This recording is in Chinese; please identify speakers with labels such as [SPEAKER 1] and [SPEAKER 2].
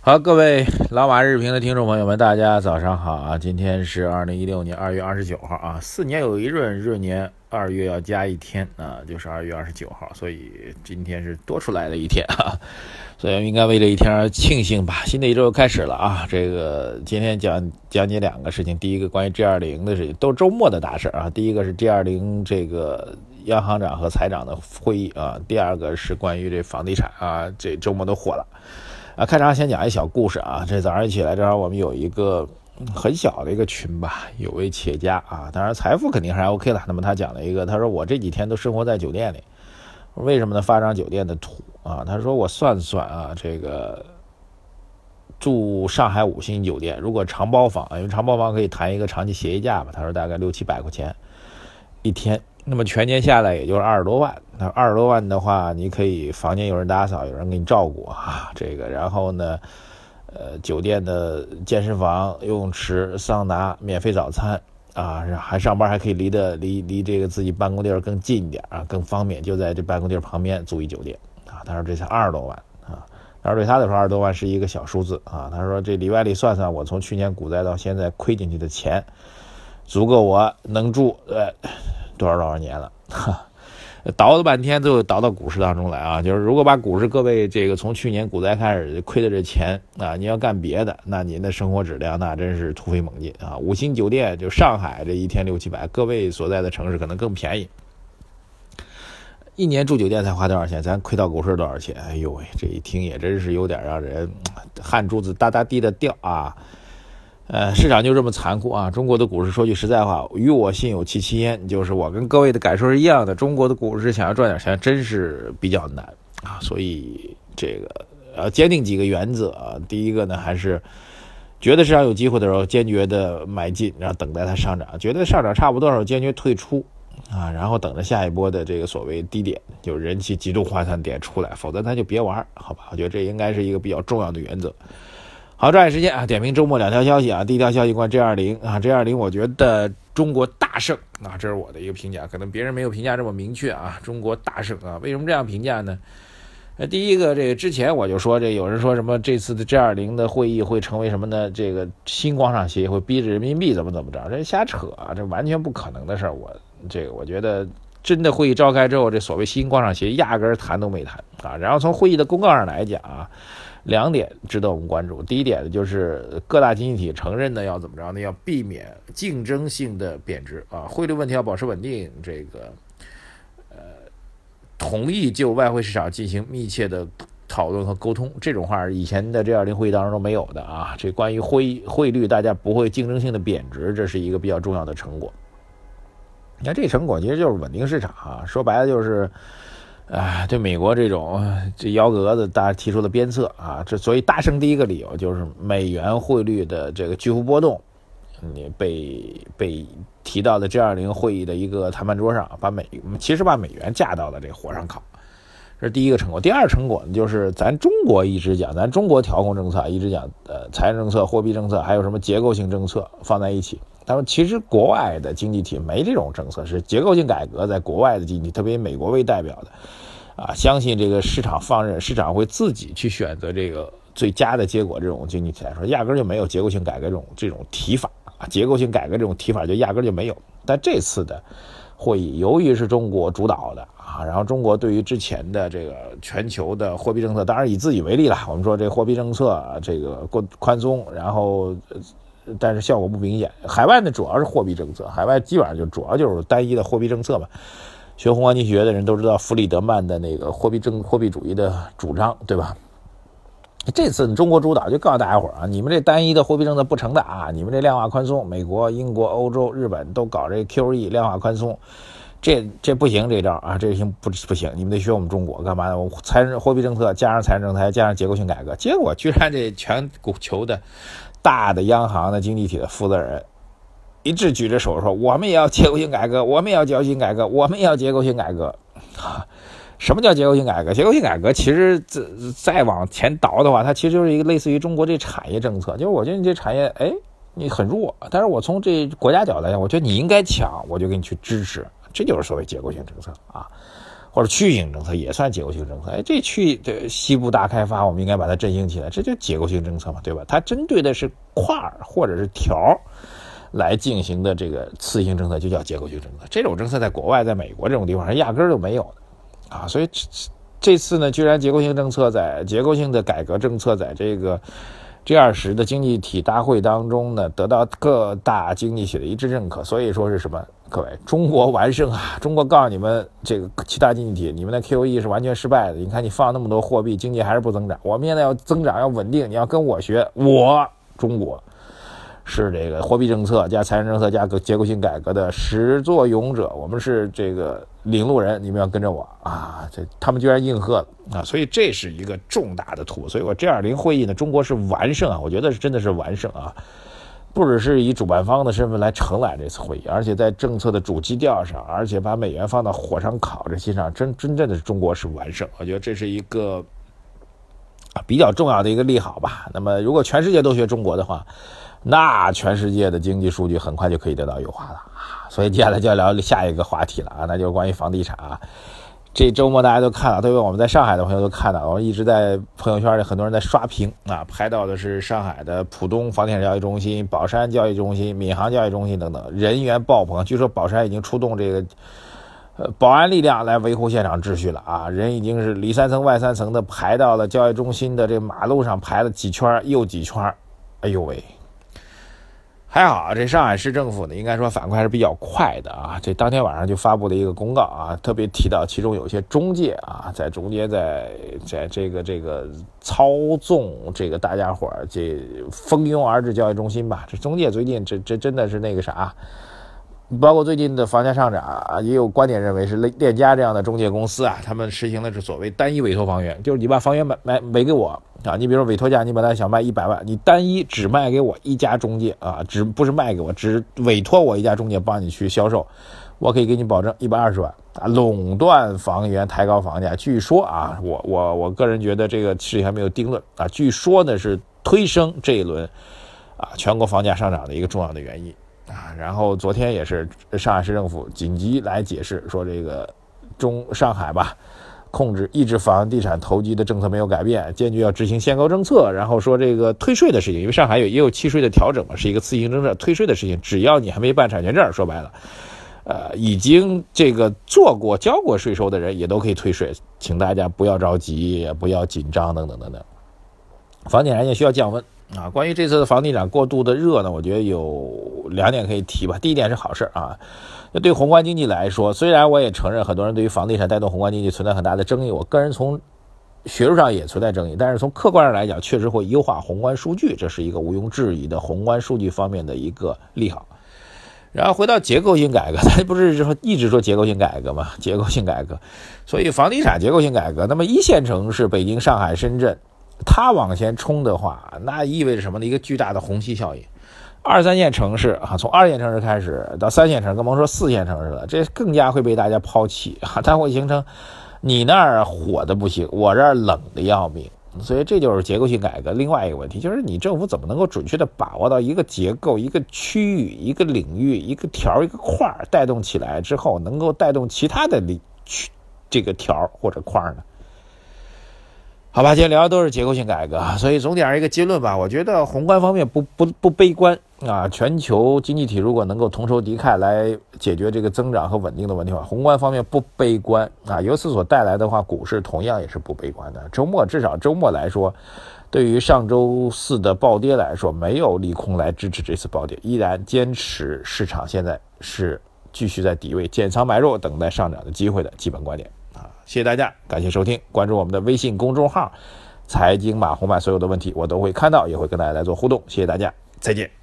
[SPEAKER 1] 好，各位老马日评的听众朋友们，大家早上好啊！今天是二零一六年二月二十九号啊，四年有一闰，闰年二月要加一天啊，就是二月二十九号，所以今天是多出来的一天啊，所以应该为这一天而庆幸吧。新的一周又开始了啊，这个今天讲讲解两个事情，第一个关于 G 二零的事情，都周末的大事啊。第一个是 G 二零这个央行长和财长的会议啊，第二个是关于这房地产啊，这周末都火了。啊，开场先讲一小故事啊。这早上一起来，正好我们有一个很小的一个群吧，有位企业家啊，当然财富肯定还 OK 了。那么他讲了一个，他说我这几天都生活在酒店里，为什么呢？发张酒店的图啊。他说我算算啊，这个住上海五星酒店，如果长包房，因为长包房可以谈一个长期协议价嘛，他说大概六七百块钱一天。那么全年下来也就是二十多万，那二十多万的话，你可以房间有人打扫，有人给你照顾啊，这个，然后呢，呃，酒店的健身房、游泳池、桑拿、免费早餐啊，还上班还可以离的离离这个自己办公地儿更近一点啊，更方便，就在这办公地儿旁边租一酒店啊。他说这才二十多万啊，他说对他来说二十多万是一个小数字啊。他说这里外里算算，我从去年股灾到现在亏进去的钱，足够我能住呃。多少多少年了，倒了半天，最后倒到股市当中来啊！就是如果把股市各位这个从去年股灾开始亏的这钱啊，你要干别的，那您的生活质量那真是突飞猛进啊！五星酒店就上海这一天六七百，各位所在的城市可能更便宜。一年住酒店才花多少钱？咱亏到股市多少钱？哎呦喂，这一听也真是有点让人汗珠子哒哒滴的掉啊！呃，市场就这么残酷啊！中国的股市说句实在话，与我心有戚戚焉，就是我跟各位的感受是一样的。中国的股市想要赚点钱，真是比较难啊！所以这个要坚定几个原则啊。第一个呢，还是觉得市场有机会的时候，坚决的买进，然后等待它上涨；觉得上涨差不多的时候，坚决退出啊，然后等着下一波的这个所谓低点，就是人气集中涣散点出来，否则咱就别玩，好吧？我觉得这应该是一个比较重要的原则。好，抓紧时间啊！点评周末两条消息啊。第一条消息关 G 二零啊，G 二零，我觉得中国大胜啊，这是我的一个评价，可能别人没有评价这么明确啊。中国大胜啊，为什么这样评价呢？那第一个，这个之前我就说，这有人说什么这次的 G 二零的会议会成为什么呢？这个新广场协议会逼着人民币怎么怎么着？这瞎扯啊，这完全不可能的事儿。我这个我觉得真的会议召开之后，这所谓新广场协议压根儿谈都没谈啊。然后从会议的公告上来讲啊。两点值得我们关注。第一点呢，就是各大经济体承认呢要怎么着呢？要避免竞争性的贬值啊，汇率问题要保持稳定。这个呃，同意就外汇市场进行密切的讨论和沟通。这种话以前的 G20 会议当中都没有的啊。这关于汇汇率，大家不会竞争性的贬值，这是一个比较重要的成果。你看这成果其实就是稳定市场啊，说白了就是。啊，对美国这种这幺蛾子，大家提出的鞭策啊，这所以大胜第一个理由就是美元汇率的这个巨幅波动，你被被提到的 G 二零会议的一个谈判桌上，把美其实把美元架到了这火上烤，这是第一个成果。第二成果呢，就是咱中国一直讲，咱中国调控政策一直讲，呃，财政政策、货币政策，还有什么结构性政策放在一起。他说，其实国外的经济体没这种政策，是结构性改革，在国外的经济，特别以美国为代表的，啊，相信这个市场放任，市场会自己去选择这个最佳的结果。这种经济体来说，压根就没有结构性改革这种这种提法啊，结构性改革这种提法就压根就没有。但这次的会议，由于是中国主导的啊，然后中国对于之前的这个全球的货币政策，当然以自己为例了，我们说这货币政策这个过宽松，然后。但是效果不明显。海外呢，主要是货币政策，海外基本上就主要就是单一的货币政策嘛。学宏观经济学的人都知道弗里德曼的那个货币政货币主义的主张，对吧？这次中国主导就告诉大家伙啊，你们这单一的货币政策不成的啊，你们这量化宽松，美国、英国、欧洲、日本都搞这 QE 量化宽松，这这不行，这招啊，这行不不行，你们得学我们中国干嘛呢？我财政货币政策加上财政政策加上结构性改革，结果居然这全球的。大的央行的经济体的负责人一直举着手说：“我们也要结构性改革，我们也要结构性改革，我们也要结构性改革。”什么叫结构性改革？结构性改革其实再再往前倒的话，它其实就是一个类似于中国这产业政策。就是我觉得你这产业，哎，你很弱，但是我从这国家角度来讲，我觉得你应该强，我就给你去支持。这就是所谓结构性政策啊。或者区域性政策也算结构性政策。哎，这区的西部大开发，我们应该把它振兴起来，这就结构性政策嘛，对吧？它针对的是块儿或者是条儿来进行的这个次性政策，就叫结构性政策。这种政策在国外，在美国这种地方是压根儿就没有的啊。所以这次呢，居然结构性政策在结构性的改革政策在这个。G 二十的经济体大会当中呢，得到各大经济体的一致认可，所以说是什么？各位，中国完胜啊！中国告诉你们，这个其他经济体，你们的 QE 是完全失败的。你看，你放那么多货币，经济还是不增长。我们现在要增长，要稳定，你要跟我学，我中国。是这个货币政策加财政政策加个结构性改革的始作俑者，我们是这个领路人，你们要跟着我啊！这他们居然应和了啊！所以这是一个重大的突破。所以我 G20 会议呢，中国是完胜啊！我觉得是真的是完胜啊！不只是以主办方的身份来承揽这次会议，而且在政策的主基调上，而且把美元放到火上烤这些上，真真正的中国是完胜。我觉得这是一个啊比较重要的一个利好吧。那么如果全世界都学中国的话，那全世界的经济数据很快就可以得到优化了啊！所以接下来就要聊下一个话题了啊，那就是关于房地产啊。这周末大家都看了，特别我们在上海的朋友都看到，我们一直在朋友圈里很多人在刷屏啊，拍到的是上海的浦东房地产交易中心、宝山交易中心、闵行交易中心等等，人员爆棚。据说宝山已经出动这个呃保安力量来维护现场秩序了啊，人已经是里三层外三层的排到了交易中心的这马路上排了几圈又几圈，哎呦喂！还好，这上海市政府呢，应该说反馈还是比较快的啊。这当天晚上就发布了一个公告啊，特别提到其中有些中介啊，在中间在在这个这个操纵这个大家伙儿这蜂拥而至交易中心吧。这中介最近这这真的是那个啥。包括最近的房价上涨啊，也有观点认为是链链家这样的中介公司啊，他们实行的是所谓单一委托房源，就是你把房源买买买给我啊，你比如说委托价，你本来想卖一百万，你单一只卖给我一家中介啊，只不是卖给我，只委托我一家中介帮你去销售，我可以给你保证一百二十万啊，垄断房源，抬高房价。据说啊，我我我个人觉得这个事情还没有定论啊，据说呢是推升这一轮啊全国房价上涨的一个重要的原因。啊，然后昨天也是上海市政府紧急来解释说，这个中上海吧，控制抑制房地产投机的政策没有改变，坚决要执行限购政策。然后说这个退税的事情，因为上海有也有契税的调整嘛，是一个次性政策，退税的事情，只要你还没办产权证，说白了，呃，已经这个做过交过税收的人也都可以退税，请大家不要着急，不要紧张，等等等等。房地产也需要降温。啊，关于这次的房地产过度的热呢，我觉得有两点可以提吧。第一点是好事啊，那对宏观经济来说，虽然我也承认很多人对于房地产带动宏观经济存在很大的争议，我个人从学术上也存在争议，但是从客观上来讲，确实会优化宏观数据，这是一个毋庸置疑的宏观数据方面的一个利好。然后回到结构性改革，咱不是说一直说结构性改革嘛？结构性改革，所以房地产结构性改革，那么一线城市北京、上海、深圳。它往前冲的话，那意味着什么呢？一个巨大的虹吸效应。二三线城市啊，从二线城市开始到三线城市，更甭说四线城市了，这更加会被大家抛弃啊！它会形成你那儿火的不行，我这儿冷的要命。所以这就是结构性改革另外一个问题，就是你政府怎么能够准确的把握到一个结构、一个区域、一个领域、一个条、一个块儿带动起来之后，能够带动其他的区这个条或者块呢？好吧，今天聊的都是结构性改革，所以总点一个结论吧。我觉得宏观方面不不不悲观啊。全球经济体如果能够同仇敌忾来解决这个增长和稳定的问题的话，宏观方面不悲观啊。由此所带来的话，股市同样也是不悲观的。周末至少周末来说，对于上周四的暴跌来说，没有利空来支持这次暴跌，依然坚持市场现在是继续在底位减仓买入，等待上涨的机会的基本观点。谢谢大家，感谢收听，关注我们的微信公众号“财经马红漫”，所有的问题我都会看到，也会跟大家来做互动。谢谢大家，再见。